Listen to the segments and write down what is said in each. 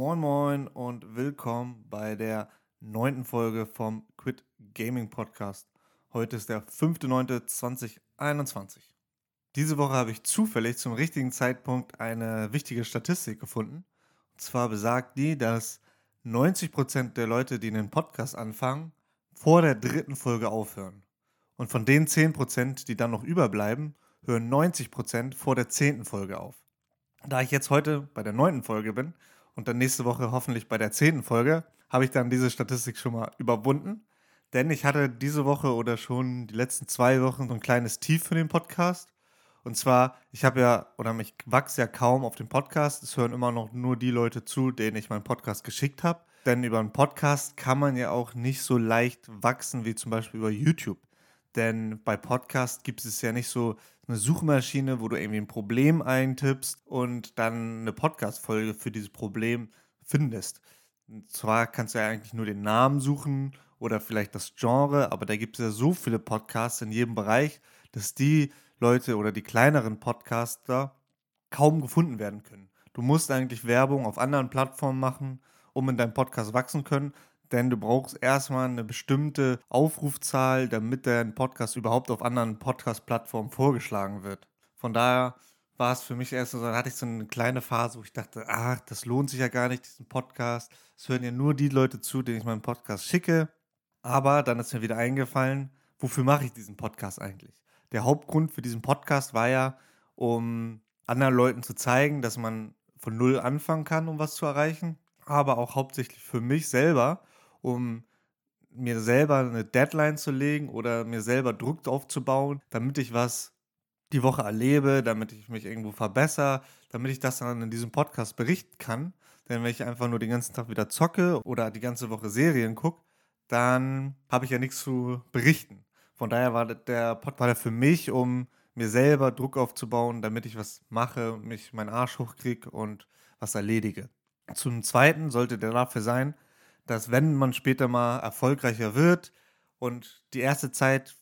Moin Moin und willkommen bei der neunten Folge vom Quit Gaming Podcast. Heute ist der 5.9.2021. Diese Woche habe ich zufällig zum richtigen Zeitpunkt eine wichtige Statistik gefunden. Und zwar besagt die, dass 90% der Leute, die einen Podcast anfangen, vor der dritten Folge aufhören. Und von den 10%, die dann noch überbleiben, hören 90% vor der zehnten Folge auf. Da ich jetzt heute bei der neunten Folge bin und dann nächste Woche hoffentlich bei der zehnten Folge, habe ich dann diese Statistik schon mal überwunden. Denn ich hatte diese Woche oder schon die letzten zwei Wochen so ein kleines Tief für den Podcast. Und zwar, ich habe ja, oder mich wachse ja kaum auf den Podcast. Es hören immer noch nur die Leute zu, denen ich meinen Podcast geschickt habe. Denn über einen Podcast kann man ja auch nicht so leicht wachsen wie zum Beispiel über YouTube. Denn bei Podcast gibt es ja nicht so eine Suchmaschine, wo du irgendwie ein Problem eintippst und dann eine Podcast-Folge für dieses Problem findest. Und zwar kannst du ja eigentlich nur den Namen suchen oder vielleicht das Genre, aber da gibt es ja so viele Podcasts in jedem Bereich, dass die Leute oder die kleineren Podcaster kaum gefunden werden können. Du musst eigentlich Werbung auf anderen Plattformen machen, um in deinem Podcast wachsen können, denn du brauchst erstmal eine bestimmte Aufrufzahl, damit dein Podcast überhaupt auf anderen Podcast-Plattformen vorgeschlagen wird. Von daher war es für mich erst so, dann hatte ich so eine kleine Phase, wo ich dachte, ach, das lohnt sich ja gar nicht, diesen Podcast. Es hören ja nur die Leute zu, denen ich meinen Podcast schicke. Aber dann ist mir wieder eingefallen, wofür mache ich diesen Podcast eigentlich? Der Hauptgrund für diesen Podcast war ja, um anderen Leuten zu zeigen, dass man von Null anfangen kann, um was zu erreichen. Aber auch hauptsächlich für mich selber, um mir selber eine Deadline zu legen oder mir selber Druck aufzubauen, damit ich was die Woche erlebe, damit ich mich irgendwo verbessere, damit ich das dann in diesem Podcast berichten kann. Denn wenn ich einfach nur den ganzen Tag wieder zocke oder die ganze Woche Serien gucke, dann habe ich ja nichts zu berichten. Von daher war der Podcast für mich, um mir selber Druck aufzubauen, damit ich was mache, mich meinen Arsch hochkriege und was erledige. Zum Zweiten sollte der dafür sein, dass wenn man später mal erfolgreicher wird und die erste Zeit,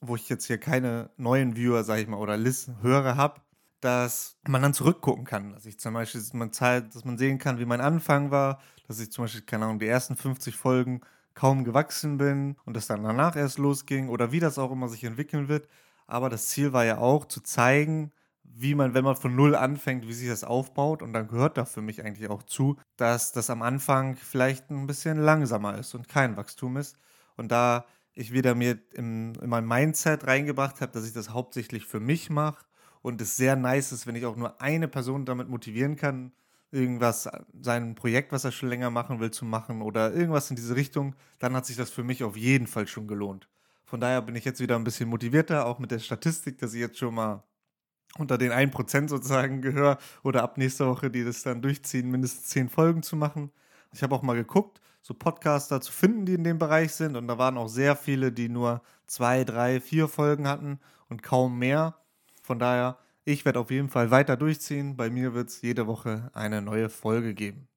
wo ich jetzt hier keine neuen Viewer, sag ich mal, oder Listen, Hörer habe, dass man dann zurückgucken kann. Dass ich zum Beispiel, man, Zeit, dass man sehen kann, wie mein Anfang war, dass ich zum Beispiel, keine Ahnung, die ersten 50 Folgen kaum gewachsen bin und das dann danach erst losging oder wie das auch immer sich entwickeln wird. Aber das Ziel war ja auch zu zeigen, wie man, wenn man von Null anfängt, wie sich das aufbaut. Und dann gehört da für mich eigentlich auch zu, dass das am Anfang vielleicht ein bisschen langsamer ist und kein Wachstum ist. Und da ich wieder mir im, in mein Mindset reingebracht habe, dass ich das hauptsächlich für mich mache und es sehr nice ist, wenn ich auch nur eine Person damit motivieren kann, irgendwas, sein Projekt, was er schon länger machen will, zu machen oder irgendwas in diese Richtung, dann hat sich das für mich auf jeden Fall schon gelohnt. Von daher bin ich jetzt wieder ein bisschen motivierter, auch mit der Statistik, dass ich jetzt schon mal unter den 1% sozusagen gehöre oder ab nächster Woche, die das dann durchziehen, mindestens 10 Folgen zu machen. Ich habe auch mal geguckt, so Podcaster zu finden, die in dem Bereich sind. Und da waren auch sehr viele, die nur zwei, drei, vier Folgen hatten und kaum mehr. Von daher, ich werde auf jeden Fall weiter durchziehen. Bei mir wird es jede Woche eine neue Folge geben.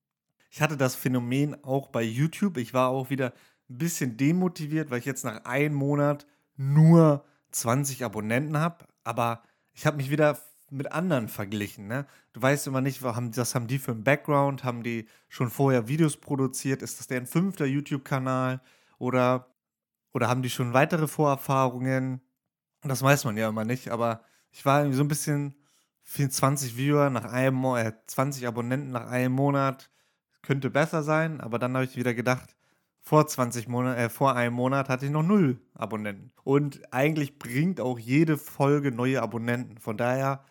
Ich hatte das Phänomen auch bei YouTube. Ich war auch wieder ein bisschen demotiviert, weil ich jetzt nach einem Monat nur 20 Abonnenten habe. Aber ich habe mich wieder mit anderen verglichen. Ne? Du weißt immer nicht, was haben die für einen Background? Haben die schon vorher Videos produziert? Ist das deren fünfter YouTube-Kanal? Oder, oder haben die schon weitere Vorerfahrungen? Das weiß man ja immer nicht, aber ich war irgendwie so ein bisschen 24 Viewer nach einem äh, 20 Abonnenten nach einem Monat könnte besser sein, aber dann habe ich wieder gedacht, vor 20 Monaten, äh, vor einem Monat hatte ich noch null Abonnenten. Und eigentlich bringt auch jede Folge neue Abonnenten. Von daher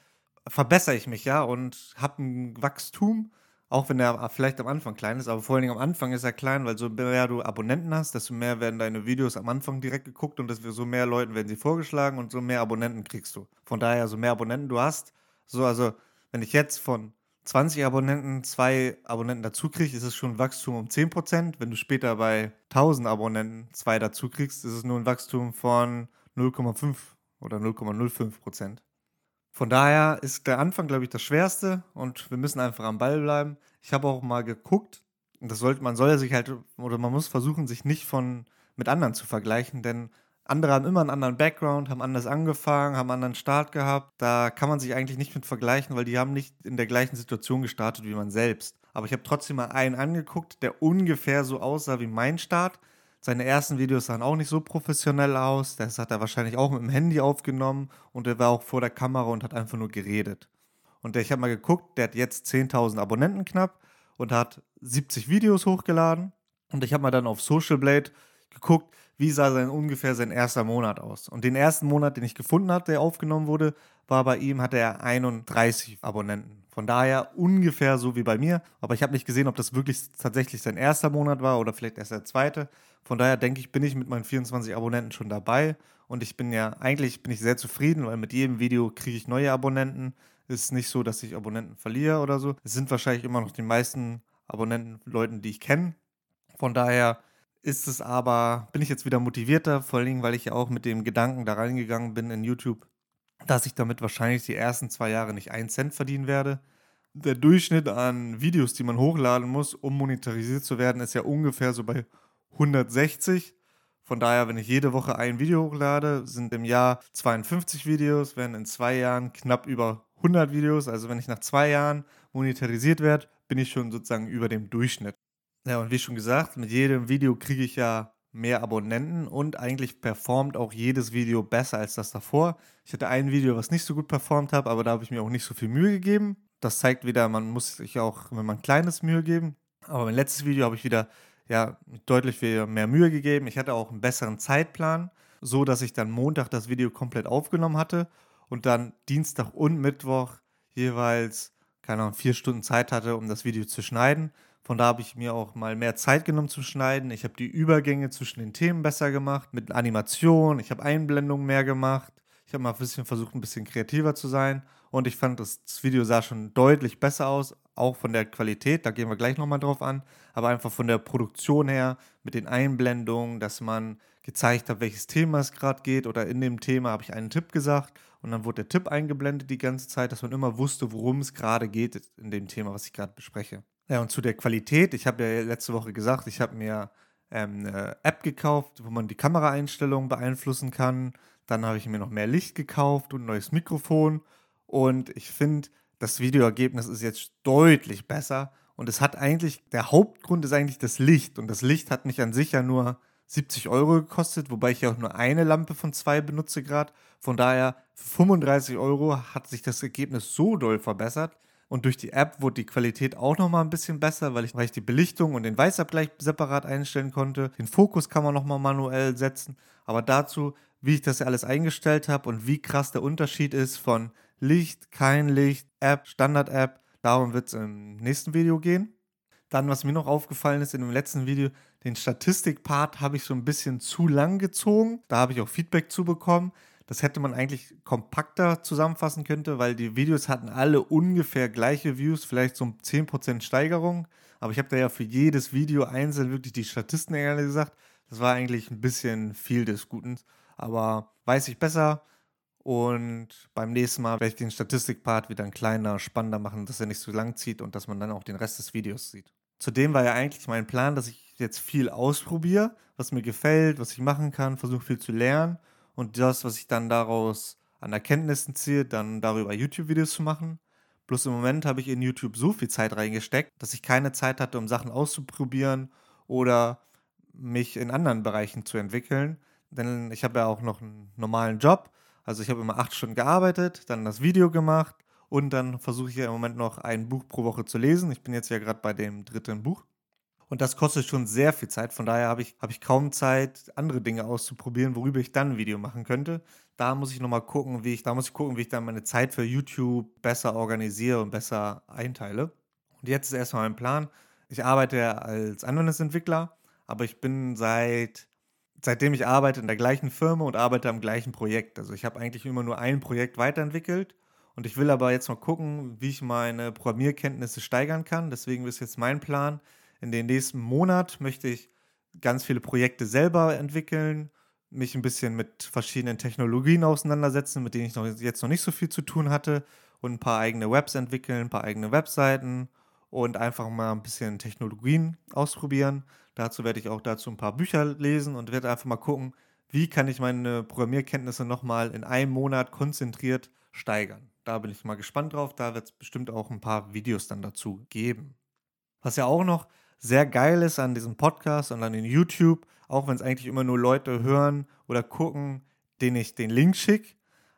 verbessere ich mich ja und habe ein Wachstum, auch wenn der vielleicht am Anfang klein ist, aber vor allen Dingen am Anfang ist er klein, weil so mehr du Abonnenten hast, desto mehr werden deine Videos am Anfang direkt geguckt und desto mehr Leuten werden sie vorgeschlagen und so mehr Abonnenten kriegst du. Von daher, so mehr Abonnenten du hast, so also wenn ich jetzt von 20 Abonnenten zwei Abonnenten dazu kriegst, ist es schon ein Wachstum um 10%. Wenn du später bei 1000 Abonnenten zwei dazu kriegst, ist es nur ein Wachstum von 0,5 oder 0,05%. Von daher ist der Anfang, glaube ich, das Schwerste und wir müssen einfach am Ball bleiben. Ich habe auch mal geguckt, das sollte, man soll sich halt, oder man muss versuchen, sich nicht von mit anderen zu vergleichen, denn andere haben immer einen anderen Background, haben anders angefangen, haben einen anderen Start gehabt. Da kann man sich eigentlich nicht mit vergleichen, weil die haben nicht in der gleichen Situation gestartet wie man selbst. aber ich habe trotzdem mal einen angeguckt, der ungefähr so aussah wie mein Start. Seine ersten Videos sahen auch nicht so professionell aus. Das hat er wahrscheinlich auch mit dem Handy aufgenommen und er war auch vor der Kamera und hat einfach nur geredet. Und ich habe mal geguckt, der hat jetzt 10.000 Abonnenten knapp und hat 70 Videos hochgeladen. Und ich habe mal dann auf Social Blade geguckt, wie sah sein ungefähr sein erster Monat aus. Und den ersten Monat, den ich gefunden habe, der aufgenommen wurde, war bei ihm, hatte er 31 Abonnenten. Von daher ungefähr so wie bei mir. Aber ich habe nicht gesehen, ob das wirklich tatsächlich sein erster Monat war oder vielleicht erst der zweite. Von daher denke ich, bin ich mit meinen 24 Abonnenten schon dabei. Und ich bin ja, eigentlich bin ich sehr zufrieden, weil mit jedem Video kriege ich neue Abonnenten. Ist nicht so, dass ich Abonnenten verliere oder so. Es sind wahrscheinlich immer noch die meisten Abonnenten Leuten, die ich kenne. Von daher ist es aber, bin ich jetzt wieder motivierter, vor allen Dingen, weil ich ja auch mit dem Gedanken da reingegangen bin in YouTube, dass ich damit wahrscheinlich die ersten zwei Jahre nicht einen Cent verdienen werde. Der Durchschnitt an Videos, die man hochladen muss, um monetarisiert zu werden, ist ja ungefähr so bei 160. Von daher, wenn ich jede Woche ein Video hochlade, sind im Jahr 52 Videos, werden in zwei Jahren knapp über 100 Videos. Also wenn ich nach zwei Jahren monetarisiert werde, bin ich schon sozusagen über dem Durchschnitt. Ja, und wie schon gesagt, mit jedem Video kriege ich ja mehr Abonnenten und eigentlich performt auch jedes Video besser als das davor. Ich hatte ein Video, was nicht so gut performt hat, aber da habe ich mir auch nicht so viel Mühe gegeben. Das zeigt wieder, man muss sich auch, wenn man kleines Mühe geben. Aber mein letztes Video habe ich wieder ja, deutlich mehr Mühe gegeben. Ich hatte auch einen besseren Zeitplan, so dass ich dann Montag das Video komplett aufgenommen hatte und dann Dienstag und Mittwoch jeweils, keine Ahnung, vier Stunden Zeit hatte, um das Video zu schneiden. Von da habe ich mir auch mal mehr Zeit genommen zum Schneiden. Ich habe die Übergänge zwischen den Themen besser gemacht, mit Animation. Ich habe Einblendungen mehr gemacht. Ich habe mal ein bisschen versucht, ein bisschen kreativer zu sein. Und ich fand, das Video sah schon deutlich besser aus, auch von der Qualität. Da gehen wir gleich nochmal drauf an. Aber einfach von der Produktion her, mit den Einblendungen, dass man gezeigt hat, welches Thema es gerade geht. Oder in dem Thema habe ich einen Tipp gesagt. Und dann wurde der Tipp eingeblendet die ganze Zeit, dass man immer wusste, worum es gerade geht in dem Thema, was ich gerade bespreche. Ja, und zu der Qualität, ich habe ja letzte Woche gesagt, ich habe mir ähm, eine App gekauft, wo man die Kameraeinstellungen beeinflussen kann. Dann habe ich mir noch mehr Licht gekauft und ein neues Mikrofon. Und ich finde, das Videoergebnis ist jetzt deutlich besser. Und es hat eigentlich, der Hauptgrund ist eigentlich das Licht. Und das Licht hat mich an sich ja nur 70 Euro gekostet, wobei ich ja auch nur eine Lampe von zwei benutze gerade. Von daher, für 35 Euro hat sich das Ergebnis so doll verbessert. Und durch die App wurde die Qualität auch nochmal ein bisschen besser, weil ich, weil ich die Belichtung und den Weißabgleich separat einstellen konnte. Den Fokus kann man nochmal manuell setzen. Aber dazu, wie ich das alles eingestellt habe und wie krass der Unterschied ist von Licht, kein Licht, App, Standard-App, darum wird es im nächsten Video gehen. Dann, was mir noch aufgefallen ist in dem letzten Video, den Statistik-Part habe ich so ein bisschen zu lang gezogen. Da habe ich auch Feedback zu bekommen. Das hätte man eigentlich kompakter zusammenfassen können, weil die Videos hatten alle ungefähr gleiche Views, vielleicht so um 10% Steigerung. Aber ich habe da ja für jedes Video einzeln wirklich die Statisten ehrlich gesagt. Das war eigentlich ein bisschen viel des Guten. Aber weiß ich besser. Und beim nächsten Mal werde ich den Statistikpart wieder ein kleiner, spannender machen, dass er nicht so lang zieht und dass man dann auch den Rest des Videos sieht. Zudem war ja eigentlich mein Plan, dass ich jetzt viel ausprobiere, was mir gefällt, was ich machen kann, versuche viel zu lernen und das, was ich dann daraus an Erkenntnissen ziehe, dann darüber YouTube-Videos zu machen. Bloß im Moment habe ich in YouTube so viel Zeit reingesteckt, dass ich keine Zeit hatte, um Sachen auszuprobieren oder mich in anderen Bereichen zu entwickeln. Denn ich habe ja auch noch einen normalen Job. Also ich habe immer acht Stunden gearbeitet, dann das Video gemacht und dann versuche ich ja im Moment noch ein Buch pro Woche zu lesen. Ich bin jetzt ja gerade bei dem dritten Buch. Und das kostet schon sehr viel Zeit. Von daher habe ich, hab ich kaum Zeit, andere Dinge auszuprobieren, worüber ich dann ein Video machen könnte. Da muss ich nochmal gucken, wie ich, da muss ich gucken, wie ich dann meine Zeit für YouTube besser organisiere und besser einteile. Und jetzt ist erstmal mein Plan. Ich arbeite als Anwendungsentwickler, aber ich bin seit seitdem ich arbeite in der gleichen Firma und arbeite am gleichen Projekt. Also ich habe eigentlich immer nur ein Projekt weiterentwickelt und ich will aber jetzt mal gucken, wie ich meine Programmierkenntnisse steigern kann. Deswegen ist jetzt mein Plan, in den nächsten Monat möchte ich ganz viele Projekte selber entwickeln, mich ein bisschen mit verschiedenen Technologien auseinandersetzen, mit denen ich noch, jetzt noch nicht so viel zu tun hatte und ein paar eigene Webs entwickeln, ein paar eigene Webseiten und einfach mal ein bisschen Technologien ausprobieren. Dazu werde ich auch dazu ein paar Bücher lesen und werde einfach mal gucken, wie kann ich meine Programmierkenntnisse nochmal in einem Monat konzentriert steigern. Da bin ich mal gespannt drauf. Da wird es bestimmt auch ein paar Videos dann dazu geben. Was ja auch noch sehr geil ist an diesem Podcast und an den YouTube, auch wenn es eigentlich immer nur Leute hören oder gucken, denen ich den Link schicke.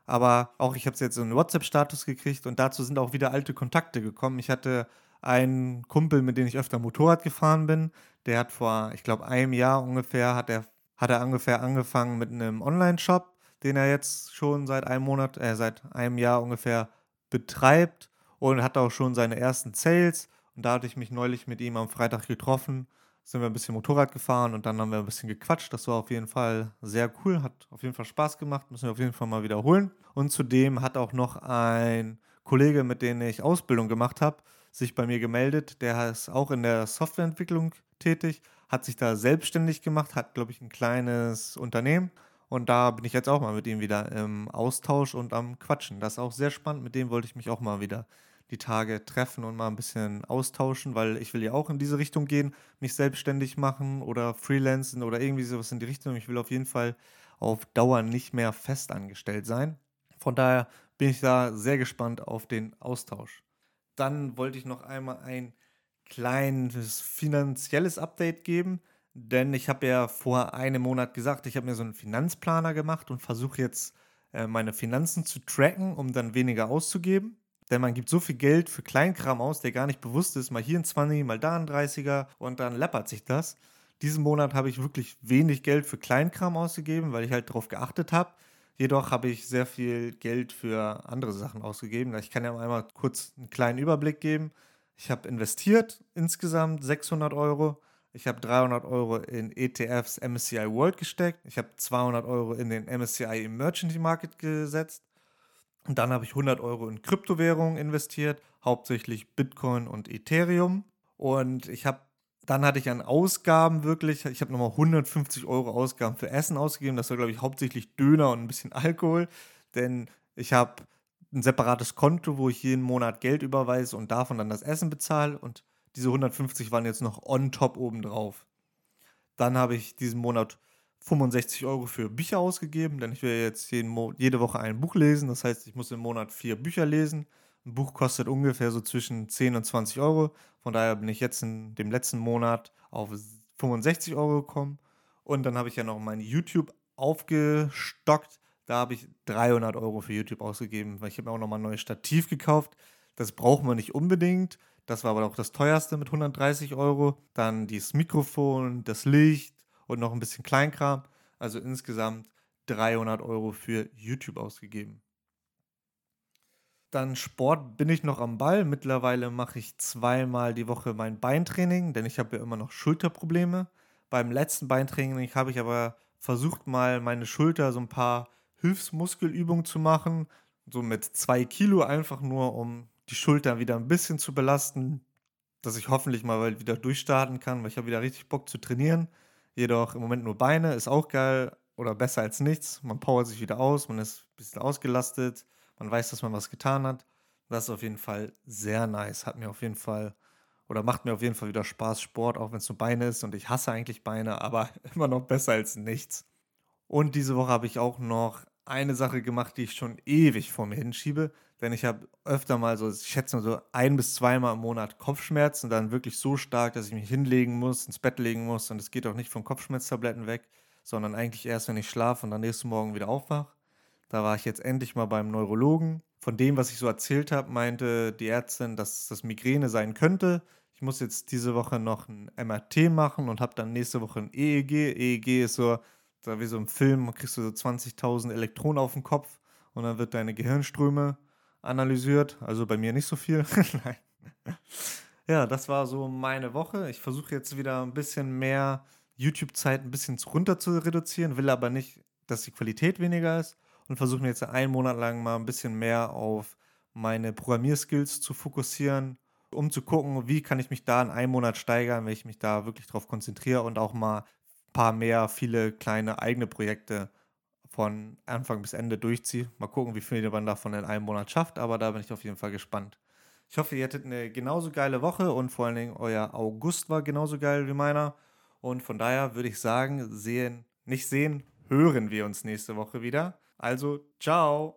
Aber auch ich habe jetzt so einen WhatsApp-Status gekriegt und dazu sind auch wieder alte Kontakte gekommen. Ich hatte einen Kumpel, mit dem ich öfter Motorrad gefahren bin. Der hat vor, ich glaube, einem Jahr ungefähr, hat er, hat er ungefähr angefangen mit einem Online-Shop, den er jetzt schon seit einem Monat, äh, seit einem Jahr ungefähr betreibt und hat auch schon seine ersten Sales. Und da hatte ich mich neulich mit ihm am Freitag getroffen sind wir ein bisschen Motorrad gefahren und dann haben wir ein bisschen gequatscht. Das war auf jeden Fall sehr cool, hat auf jeden Fall Spaß gemacht, müssen wir auf jeden Fall mal wiederholen. Und zudem hat auch noch ein Kollege, mit dem ich Ausbildung gemacht habe, sich bei mir gemeldet. Der ist auch in der Softwareentwicklung tätig, hat sich da selbstständig gemacht, hat, glaube ich, ein kleines Unternehmen. Und da bin ich jetzt auch mal mit ihm wieder im Austausch und am Quatschen. Das ist auch sehr spannend. Mit dem wollte ich mich auch mal wieder die Tage treffen und mal ein bisschen austauschen, weil ich will ja auch in diese Richtung gehen, mich selbstständig machen oder freelancen oder irgendwie sowas in die Richtung. Ich will auf jeden Fall auf Dauer nicht mehr festangestellt sein. Von daher bin ich da sehr gespannt auf den Austausch. Dann wollte ich noch einmal ein kleines finanzielles Update geben, denn ich habe ja vor einem Monat gesagt, ich habe mir so einen Finanzplaner gemacht und versuche jetzt äh, meine Finanzen zu tracken, um dann weniger auszugeben. Denn man gibt so viel Geld für Kleinkram aus, der gar nicht bewusst ist. Mal hier ein 20, mal da ein 30er und dann läppert sich das. Diesen Monat habe ich wirklich wenig Geld für Kleinkram ausgegeben, weil ich halt darauf geachtet habe. Jedoch habe ich sehr viel Geld für andere Sachen ausgegeben. Ich kann ja einmal kurz einen kleinen Überblick geben. Ich habe investiert insgesamt 600 Euro. Ich habe 300 Euro in ETFs MSCI World gesteckt. Ich habe 200 Euro in den MSCI Emerging Market gesetzt. Und dann habe ich 100 Euro in Kryptowährungen investiert, hauptsächlich Bitcoin und Ethereum. Und ich habe, dann hatte ich an Ausgaben wirklich, ich habe nochmal 150 Euro Ausgaben für Essen ausgegeben. Das war, glaube ich, hauptsächlich Döner und ein bisschen Alkohol. Denn ich habe ein separates Konto, wo ich jeden Monat Geld überweise und davon dann das Essen bezahle. Und diese 150 waren jetzt noch on top obendrauf. Dann habe ich diesen Monat 65 Euro für Bücher ausgegeben, denn ich will jetzt jede Woche ein Buch lesen. Das heißt, ich muss im Monat vier Bücher lesen. Ein Buch kostet ungefähr so zwischen 10 und 20 Euro. Von daher bin ich jetzt in dem letzten Monat auf 65 Euro gekommen. Und dann habe ich ja noch mein YouTube aufgestockt. Da habe ich 300 Euro für YouTube ausgegeben, weil ich habe mir auch nochmal ein neues Stativ gekauft. Das braucht man nicht unbedingt. Das war aber auch das teuerste mit 130 Euro. Dann dieses Mikrofon, das Licht, und noch ein bisschen Kleinkram. Also insgesamt 300 Euro für YouTube ausgegeben. Dann Sport bin ich noch am Ball. Mittlerweile mache ich zweimal die Woche mein Beintraining, denn ich habe ja immer noch Schulterprobleme. Beim letzten Beintraining habe ich aber versucht, mal meine Schulter so ein paar Hilfsmuskelübungen zu machen. So mit zwei Kilo einfach nur, um die Schulter wieder ein bisschen zu belasten, dass ich hoffentlich mal wieder durchstarten kann, weil ich habe wieder richtig Bock zu trainieren. Jedoch im Moment nur Beine, ist auch geil oder besser als nichts. Man powert sich wieder aus, man ist ein bisschen ausgelastet, man weiß, dass man was getan hat. Das ist auf jeden Fall sehr nice. Hat mir auf jeden Fall oder macht mir auf jeden Fall wieder Spaß, Sport, auch wenn es nur Beine ist. Und ich hasse eigentlich Beine, aber immer noch besser als nichts. Und diese Woche habe ich auch noch eine Sache gemacht, die ich schon ewig vor mir hinschiebe. Denn ich habe öfter mal so, ich schätze mal so ein bis zweimal im Monat Kopfschmerzen dann wirklich so stark, dass ich mich hinlegen muss, ins Bett legen muss. Und es geht auch nicht von Kopfschmerztabletten weg, sondern eigentlich erst, wenn ich schlafe und dann nächsten Morgen wieder aufwache. Da war ich jetzt endlich mal beim Neurologen. Von dem, was ich so erzählt habe, meinte die Ärztin, dass das Migräne sein könnte. Ich muss jetzt diese Woche noch ein MRT machen und habe dann nächste Woche ein EEG. EEG ist so, da wie so im Film, kriegst du so 20.000 Elektronen auf den Kopf und dann wird deine Gehirnströme analysiert. Also bei mir nicht so viel. Ja, das war so meine Woche. Ich versuche jetzt wieder ein bisschen mehr YouTube-Zeit ein bisschen runter zu reduzieren, will aber nicht, dass die Qualität weniger ist und versuche mir jetzt einen Monat lang mal ein bisschen mehr auf meine Programmierskills zu fokussieren, um zu gucken, wie kann ich mich da in einem Monat steigern, wenn ich mich da wirklich drauf konzentriere und auch mal ein paar mehr, viele kleine eigene Projekte von Anfang bis Ende durchziehe. Mal gucken, wie viel man davon in einem Monat schafft, aber da bin ich auf jeden Fall gespannt. Ich hoffe, ihr hattet eine genauso geile Woche und vor allen Dingen euer August war genauso geil wie meiner. Und von daher würde ich sagen, sehen, nicht sehen, hören wir uns nächste Woche wieder. Also, ciao!